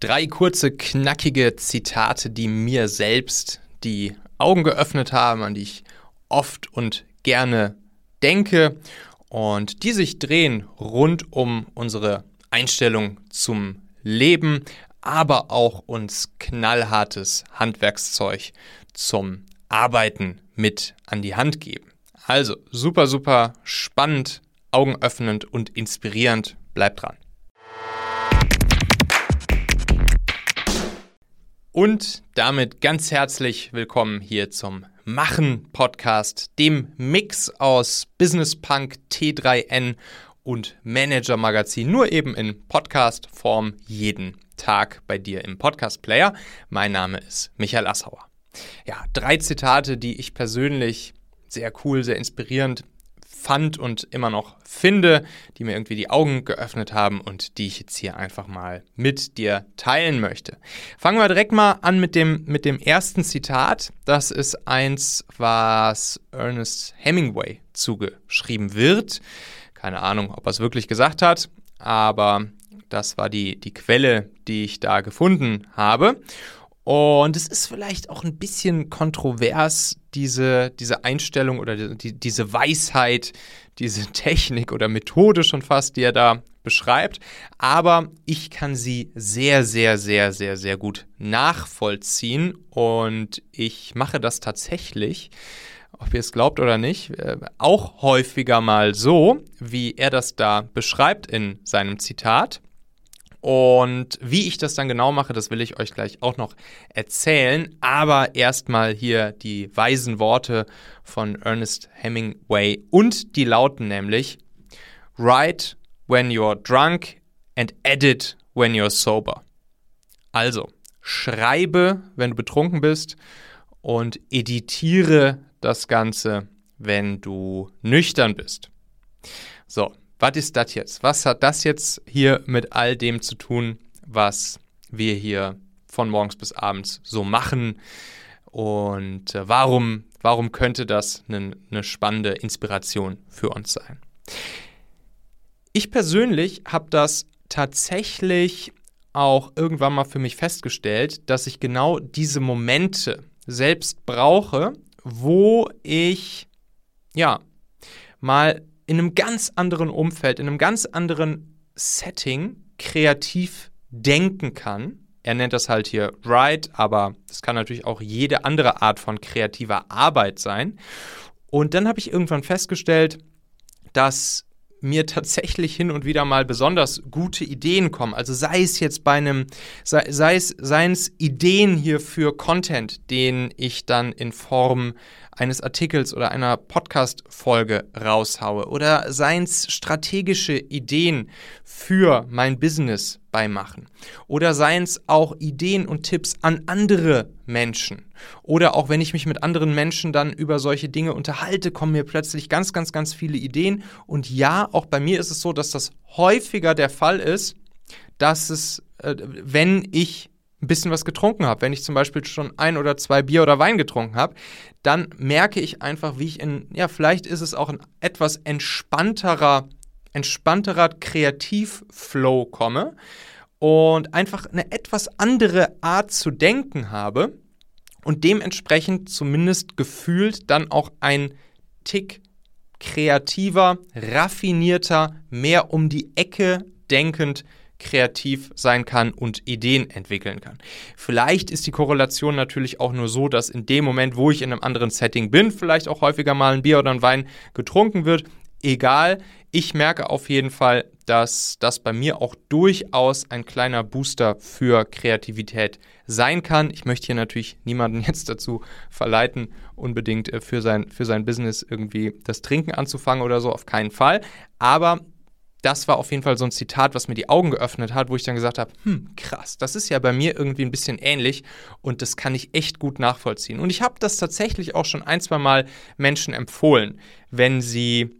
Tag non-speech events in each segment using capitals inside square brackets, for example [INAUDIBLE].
Drei kurze, knackige Zitate, die mir selbst die Augen geöffnet haben, an die ich oft und gerne denke und die sich drehen rund um unsere Einstellung zum Leben, aber auch uns knallhartes Handwerkszeug zum Arbeiten mit an die Hand geben. Also super, super spannend, augenöffnend und inspirierend. Bleibt dran. Und damit ganz herzlich willkommen hier zum Machen Podcast, dem Mix aus Business Punk T3N und Manager Magazin, nur eben in Podcast Form jeden Tag bei dir im Podcast Player. Mein Name ist Michael Assauer. Ja, drei Zitate, die ich persönlich sehr cool, sehr inspirierend fand und immer noch finde, die mir irgendwie die Augen geöffnet haben und die ich jetzt hier einfach mal mit dir teilen möchte. Fangen wir direkt mal an mit dem, mit dem ersten Zitat. Das ist eins, was Ernest Hemingway zugeschrieben wird. Keine Ahnung, ob er es wirklich gesagt hat, aber das war die, die Quelle, die ich da gefunden habe. Und es ist vielleicht auch ein bisschen kontrovers, diese, diese Einstellung oder die, diese Weisheit, diese Technik oder Methode schon fast, die er da beschreibt. Aber ich kann sie sehr, sehr, sehr, sehr, sehr gut nachvollziehen. Und ich mache das tatsächlich, ob ihr es glaubt oder nicht, äh, auch häufiger mal so, wie er das da beschreibt in seinem Zitat. Und wie ich das dann genau mache, das will ich euch gleich auch noch erzählen. Aber erstmal hier die weisen Worte von Ernest Hemingway und die lauten nämlich Write when you're drunk and edit when you're sober. Also, schreibe, wenn du betrunken bist und editiere das Ganze, wenn du nüchtern bist. So, was ist das jetzt? Was hat das jetzt hier mit all dem zu tun, was wir hier von morgens bis abends so machen? Und äh, warum, warum könnte das eine, eine spannende Inspiration für uns sein? Ich persönlich habe das tatsächlich auch irgendwann mal für mich festgestellt, dass ich genau diese Momente selbst brauche, wo ich ja mal in einem ganz anderen Umfeld, in einem ganz anderen Setting kreativ denken kann. Er nennt das halt hier Write, aber es kann natürlich auch jede andere Art von kreativer Arbeit sein. Und dann habe ich irgendwann festgestellt, dass mir tatsächlich hin und wieder mal besonders gute Ideen kommen. Also sei es jetzt bei einem, sei, sei es, seien es Ideen hier für Content, den ich dann in Form eines Artikels oder einer Podcast-Folge raushaue oder seien es strategische Ideen für mein Business beimachen oder seien es auch Ideen und Tipps an andere Menschen oder auch wenn ich mich mit anderen Menschen dann über solche Dinge unterhalte, kommen mir plötzlich ganz, ganz, ganz viele Ideen. Und ja, auch bei mir ist es so, dass das häufiger der Fall ist, dass es, äh, wenn ich ein bisschen was getrunken habe, wenn ich zum Beispiel schon ein oder zwei Bier oder Wein getrunken habe, dann merke ich einfach, wie ich in, ja, vielleicht ist es auch ein etwas entspannterer, entspannterer Kreativflow komme und einfach eine etwas andere Art zu denken habe und dementsprechend zumindest gefühlt dann auch ein Tick kreativer, raffinierter, mehr um die Ecke denkend kreativ sein kann und Ideen entwickeln kann. Vielleicht ist die Korrelation natürlich auch nur so, dass in dem Moment, wo ich in einem anderen Setting bin, vielleicht auch häufiger mal ein Bier oder ein Wein getrunken wird. Egal, ich merke auf jeden Fall, dass das bei mir auch durchaus ein kleiner Booster für Kreativität sein kann. Ich möchte hier natürlich niemanden [LAUGHS] jetzt dazu verleiten, unbedingt äh, für sein, für sein Business irgendwie das Trinken anzufangen oder so, auf keinen Fall. Aber das war auf jeden Fall so ein Zitat, was mir die Augen geöffnet hat, wo ich dann gesagt habe, hm, krass, das ist ja bei mir irgendwie ein bisschen ähnlich und das kann ich echt gut nachvollziehen. Und ich habe das tatsächlich auch schon ein, zwei Mal Menschen empfohlen, wenn sie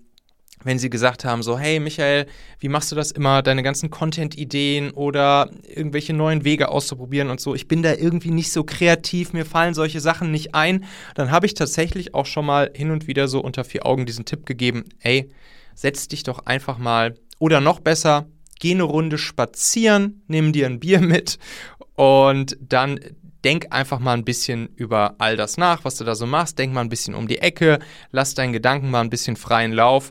wenn sie gesagt haben, so, hey Michael, wie machst du das immer, deine ganzen Content-Ideen oder irgendwelche neuen Wege auszuprobieren und so. Ich bin da irgendwie nicht so kreativ, mir fallen solche Sachen nicht ein. Dann habe ich tatsächlich auch schon mal hin und wieder so unter vier Augen diesen Tipp gegeben, ey, setz dich doch einfach mal oder noch besser, geh eine Runde spazieren, nimm dir ein Bier [LAUGHS] mit und dann denk einfach mal ein bisschen über all das nach, was du da so machst. Denk mal ein bisschen um die Ecke, lass deinen Gedanken mal ein bisschen freien Lauf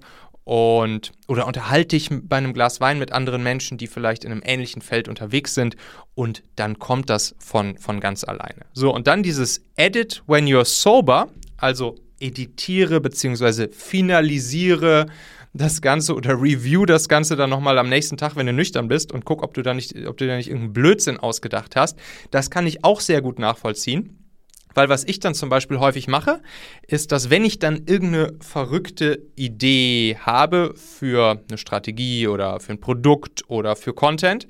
und oder unterhalte dich bei einem Glas Wein mit anderen Menschen, die vielleicht in einem ähnlichen Feld unterwegs sind und dann kommt das von, von ganz alleine. So, und dann dieses Edit when you're sober, also editiere bzw. finalisiere das Ganze oder review das Ganze dann nochmal am nächsten Tag, wenn du nüchtern bist und guck, ob du da nicht, ob du da nicht irgendeinen Blödsinn ausgedacht hast. Das kann ich auch sehr gut nachvollziehen. Weil was ich dann zum Beispiel häufig mache, ist, dass wenn ich dann irgendeine verrückte Idee habe für eine Strategie oder für ein Produkt oder für Content,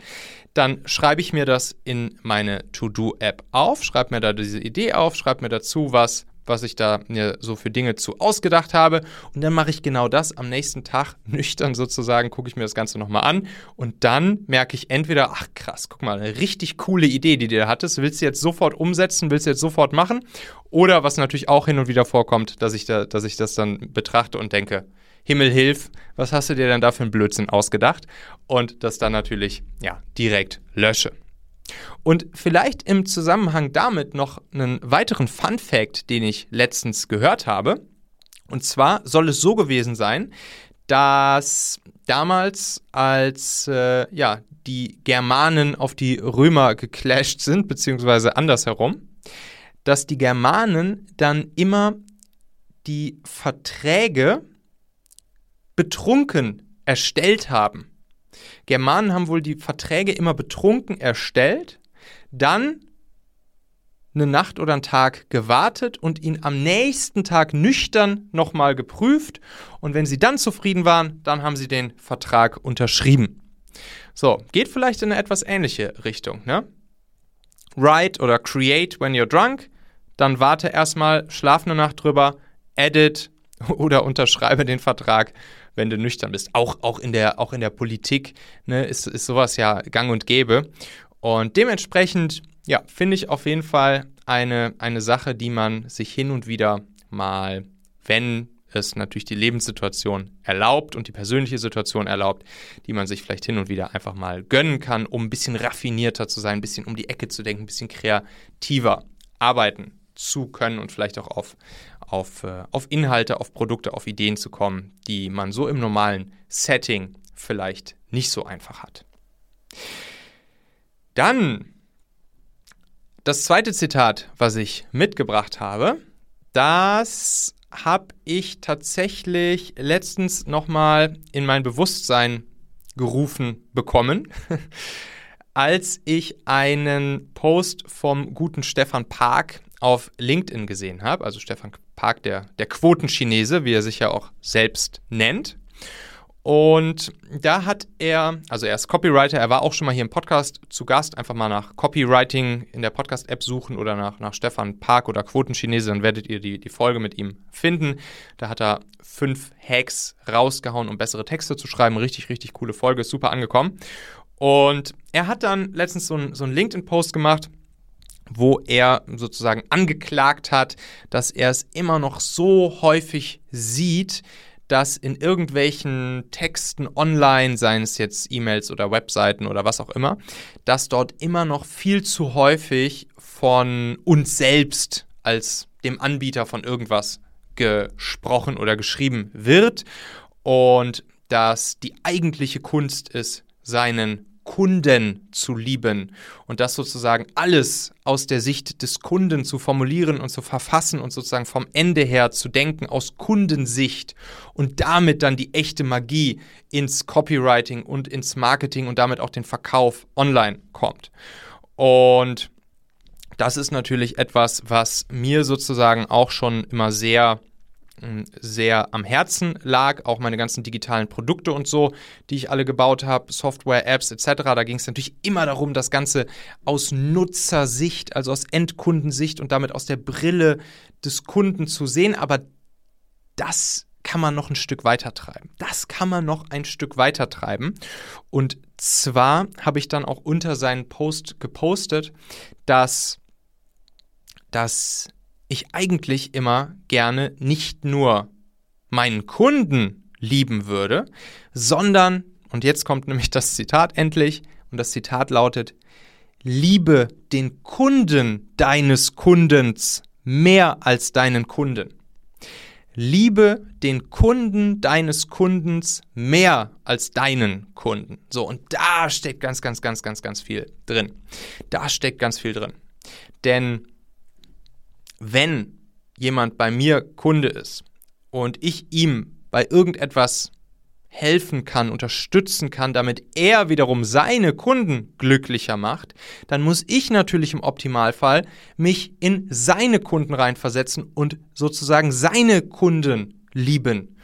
dann schreibe ich mir das in meine To-Do-App auf, schreibe mir da diese Idee auf, schreibe mir dazu, was was ich da mir so für Dinge zu ausgedacht habe. Und dann mache ich genau das am nächsten Tag [LAUGHS] nüchtern sozusagen, gucke ich mir das Ganze nochmal an und dann merke ich entweder, ach krass, guck mal, eine richtig coole Idee, die du da hattest, willst du jetzt sofort umsetzen, willst du jetzt sofort machen? Oder was natürlich auch hin und wieder vorkommt, dass ich, da, dass ich das dann betrachte und denke, Himmel hilf, was hast du dir denn da für einen Blödsinn ausgedacht? Und das dann natürlich, ja, direkt lösche. Und vielleicht im Zusammenhang damit noch einen weiteren Fun Fact, den ich letztens gehört habe. Und zwar soll es so gewesen sein, dass damals, als äh, ja, die Germanen auf die Römer geclasht sind, beziehungsweise andersherum, dass die Germanen dann immer die Verträge betrunken erstellt haben. Germanen haben wohl die Verträge immer betrunken erstellt, dann eine Nacht oder einen Tag gewartet und ihn am nächsten Tag nüchtern nochmal geprüft. Und wenn sie dann zufrieden waren, dann haben sie den Vertrag unterschrieben. So, geht vielleicht in eine etwas ähnliche Richtung. Ne? Write oder create when you're drunk, dann warte erstmal, schlaf eine Nacht drüber, edit [LAUGHS] oder unterschreibe den Vertrag wenn du nüchtern bist. Auch, auch, in, der, auch in der Politik ne, ist, ist sowas ja gang und gäbe. Und dementsprechend, ja, finde ich auf jeden Fall eine, eine Sache, die man sich hin und wieder mal, wenn es natürlich die Lebenssituation erlaubt und die persönliche Situation erlaubt, die man sich vielleicht hin und wieder einfach mal gönnen kann, um ein bisschen raffinierter zu sein, ein bisschen um die Ecke zu denken, ein bisschen kreativer arbeiten zu können und vielleicht auch auf, auf, äh, auf Inhalte, auf Produkte, auf Ideen zu kommen, die man so im normalen Setting vielleicht nicht so einfach hat. Dann das zweite Zitat, was ich mitgebracht habe, das habe ich tatsächlich letztens nochmal in mein Bewusstsein gerufen bekommen, [LAUGHS] als ich einen Post vom guten Stefan Park auf LinkedIn gesehen habe, also Stefan Park, der, der Quotenchinese, wie er sich ja auch selbst nennt. Und da hat er, also er ist Copywriter, er war auch schon mal hier im Podcast zu Gast, einfach mal nach Copywriting in der Podcast-App suchen oder nach, nach Stefan Park oder Quotenchinese, dann werdet ihr die, die Folge mit ihm finden. Da hat er fünf Hacks rausgehauen, um bessere Texte zu schreiben. Richtig, richtig coole Folge, ist super angekommen. Und er hat dann letztens so einen so LinkedIn-Post gemacht, wo er sozusagen angeklagt hat, dass er es immer noch so häufig sieht, dass in irgendwelchen Texten online, seien es jetzt E-Mails oder Webseiten oder was auch immer, dass dort immer noch viel zu häufig von uns selbst als dem Anbieter von irgendwas gesprochen oder geschrieben wird und dass die eigentliche Kunst ist, seinen Kunden zu lieben und das sozusagen alles aus der Sicht des Kunden zu formulieren und zu verfassen und sozusagen vom Ende her zu denken aus Kundensicht und damit dann die echte Magie ins Copywriting und ins Marketing und damit auch den Verkauf online kommt. Und das ist natürlich etwas, was mir sozusagen auch schon immer sehr sehr am Herzen lag, auch meine ganzen digitalen Produkte und so, die ich alle gebaut habe, Software, Apps etc. Da ging es natürlich immer darum, das Ganze aus Nutzersicht, also aus Endkundensicht und damit aus der Brille des Kunden zu sehen. Aber das kann man noch ein Stück weiter treiben. Das kann man noch ein Stück weiter treiben. Und zwar habe ich dann auch unter seinen Post gepostet, dass, dass ich eigentlich immer gerne nicht nur meinen Kunden lieben würde, sondern und jetzt kommt nämlich das Zitat endlich, und das Zitat lautet, liebe den Kunden deines Kundens mehr als deinen Kunden. Liebe den Kunden deines Kundens mehr als deinen Kunden. So, und da steckt ganz, ganz, ganz, ganz, ganz viel drin. Da steckt ganz viel drin. Denn wenn jemand bei mir Kunde ist und ich ihm bei irgendetwas helfen kann, unterstützen kann, damit er wiederum seine Kunden glücklicher macht, dann muss ich natürlich im Optimalfall mich in seine Kunden reinversetzen und sozusagen seine Kunden lieben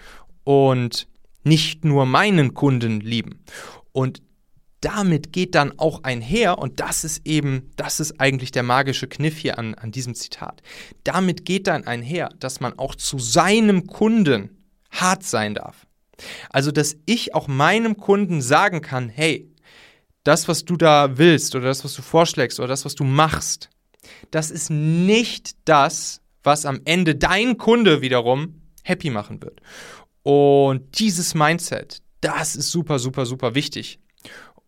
und nicht nur meinen Kunden lieben. Und damit geht dann auch einher, und das ist eben, das ist eigentlich der magische Kniff hier an, an diesem Zitat. Damit geht dann einher, dass man auch zu seinem Kunden hart sein darf. Also, dass ich auch meinem Kunden sagen kann, hey, das, was du da willst oder das, was du vorschlägst oder das, was du machst, das ist nicht das, was am Ende dein Kunde wiederum happy machen wird. Und dieses Mindset, das ist super, super, super wichtig.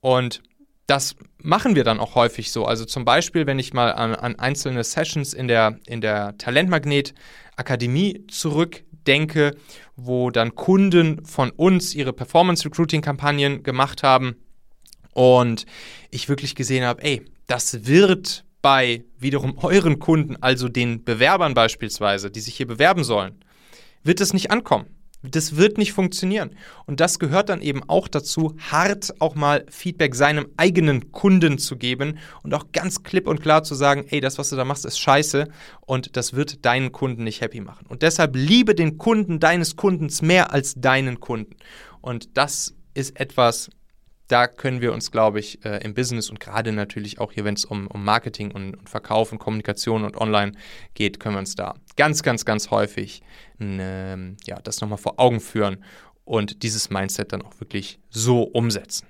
Und das machen wir dann auch häufig so. Also zum Beispiel, wenn ich mal an, an einzelne Sessions in der, in der Talentmagnet Akademie zurückdenke, wo dann Kunden von uns ihre Performance Recruiting Kampagnen gemacht haben und ich wirklich gesehen habe, ey, das wird bei wiederum euren Kunden, also den Bewerbern beispielsweise, die sich hier bewerben sollen, wird es nicht ankommen. Das wird nicht funktionieren. Und das gehört dann eben auch dazu, hart auch mal Feedback seinem eigenen Kunden zu geben und auch ganz klipp und klar zu sagen, ey, das, was du da machst, ist scheiße und das wird deinen Kunden nicht happy machen. Und deshalb liebe den Kunden deines Kundens mehr als deinen Kunden. Und das ist etwas, da können wir uns, glaube ich, äh, im Business und gerade natürlich auch hier, wenn es um, um Marketing und, und, Verkauf und Kommunikation und Online geht, können wir uns da ganz, ganz, ganz häufig äh, ja, das nochmal vor Augen führen und dieses Mindset dann auch wirklich so umsetzen.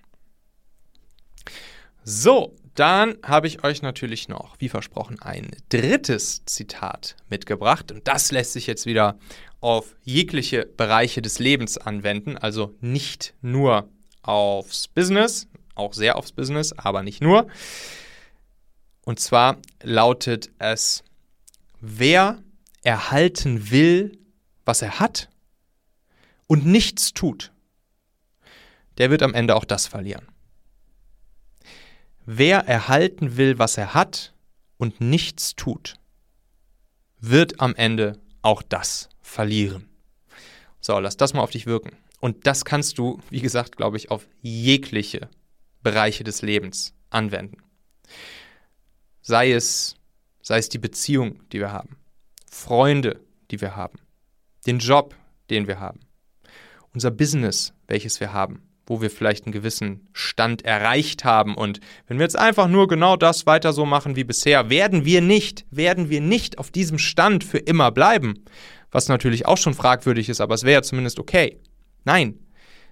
So, dann habe ich euch natürlich noch, wie versprochen, ein drittes Zitat mitgebracht. Und das lässt sich jetzt wieder auf jegliche Bereiche des Lebens anwenden, also nicht nur aufs Business, auch sehr aufs Business, aber nicht nur. Und zwar lautet es, wer erhalten will, was er hat und nichts tut, der wird am Ende auch das verlieren. Wer erhalten will, was er hat und nichts tut, wird am Ende auch das verlieren. So, lass das mal auf dich wirken. Und das kannst du, wie gesagt, glaube ich, auf jegliche Bereiche des Lebens anwenden. Sei es, sei es die Beziehung, die wir haben, Freunde, die wir haben, den Job, den wir haben, unser Business, welches wir haben, wo wir vielleicht einen gewissen Stand erreicht haben. Und wenn wir jetzt einfach nur genau das weiter so machen wie bisher, werden wir nicht, werden wir nicht auf diesem Stand für immer bleiben. Was natürlich auch schon fragwürdig ist, aber es wäre ja zumindest okay. Nein,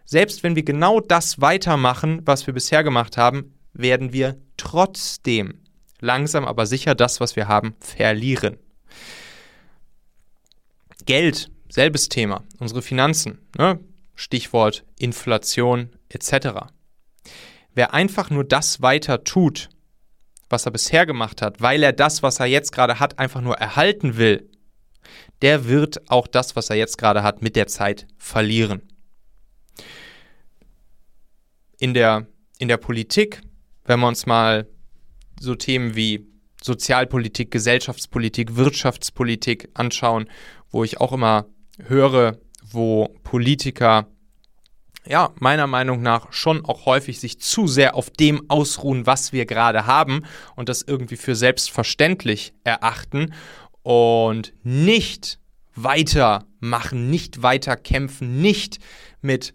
selbst wenn wir genau das weitermachen, was wir bisher gemacht haben, werden wir trotzdem langsam aber sicher das, was wir haben, verlieren. Geld, selbes Thema, unsere Finanzen, ne? Stichwort Inflation etc. Wer einfach nur das weiter tut, was er bisher gemacht hat, weil er das, was er jetzt gerade hat, einfach nur erhalten will, der wird auch das, was er jetzt gerade hat, mit der Zeit verlieren in der, in der Politik, wenn wir uns mal so Themen wie Sozialpolitik, Gesellschaftspolitik, Wirtschaftspolitik anschauen, wo ich auch immer höre, wo Politiker ja, meiner Meinung nach schon auch häufig sich zu sehr auf dem ausruhen, was wir gerade haben und das irgendwie für selbstverständlich erachten und nicht weitermachen, nicht weiter kämpfen, nicht mit,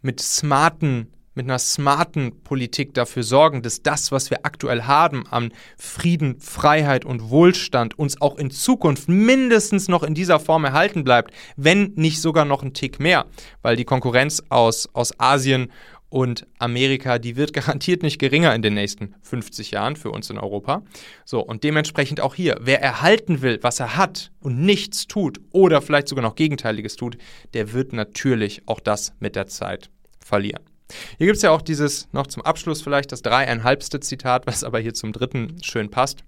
mit smarten mit einer smarten Politik dafür sorgen, dass das, was wir aktuell haben an Frieden, Freiheit und Wohlstand, uns auch in Zukunft mindestens noch in dieser Form erhalten bleibt, wenn nicht sogar noch ein Tick mehr, weil die Konkurrenz aus, aus Asien und Amerika, die wird [LAUGHS] garantiert nicht geringer in den nächsten 50 Jahren für uns in Europa. So, und dementsprechend auch hier, wer erhalten will, was er hat und nichts tut oder vielleicht sogar noch Gegenteiliges tut, der wird natürlich auch das mit der Zeit verlieren. Hier gibt es ja auch dieses, noch zum Abschluss vielleicht, das dreieinhalbste Zitat, was aber hier zum dritten schön passt.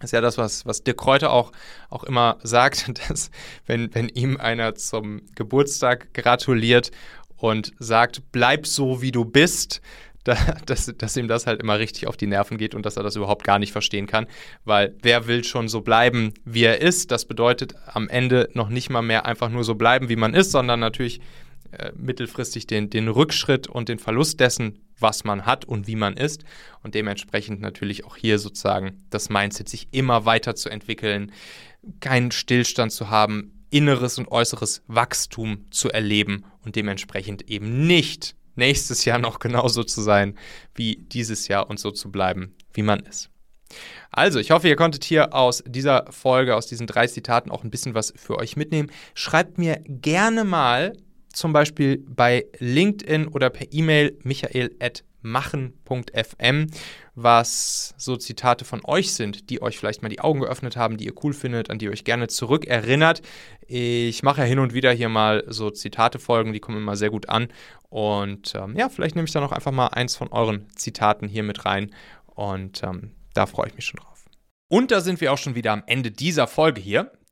Das ist ja das, was, was Dirk Kräuter auch, auch immer sagt, [LAUGHS] dass wenn, wenn ihm einer zum Geburtstag gratuliert und sagt, bleib so, wie du bist, da, [LAUGHS] dass, dass ihm das halt immer richtig auf die Nerven geht und dass er das überhaupt gar nicht verstehen kann, weil wer will schon so bleiben, wie er ist? Das bedeutet am Ende noch nicht mal mehr einfach nur so bleiben, wie man ist, sondern natürlich äh, mittelfristig den, den Rückschritt und den Verlust dessen, was man hat und wie man ist. Und dementsprechend natürlich auch hier sozusagen das Mindset, sich immer weiter zu entwickeln, keinen Stillstand zu haben, inneres und äußeres Wachstum zu erleben und dementsprechend eben nicht nächstes Jahr noch genauso zu sein wie dieses Jahr und so zu bleiben, wie man ist. Also, ich hoffe, ihr konntet hier aus dieser Folge, aus diesen drei Zitaten auch ein bisschen was für euch mitnehmen. Schreibt mir gerne mal zum Beispiel bei LinkedIn oder per E-Mail michael.machen.fm, was so Zitate von euch sind, die euch vielleicht mal die Augen geöffnet haben, die ihr cool findet, an die ihr euch gerne zurückerinnert. Ich mache ja hin und wieder hier mal so Zitate-Folgen, die kommen immer sehr gut an. Und ähm, ja, vielleicht nehme ich dann auch einfach mal eins von euren Zitaten hier mit rein. Und ähm, da freue ich mich schon drauf. Und da sind wir auch schon wieder am Ende dieser Folge hier.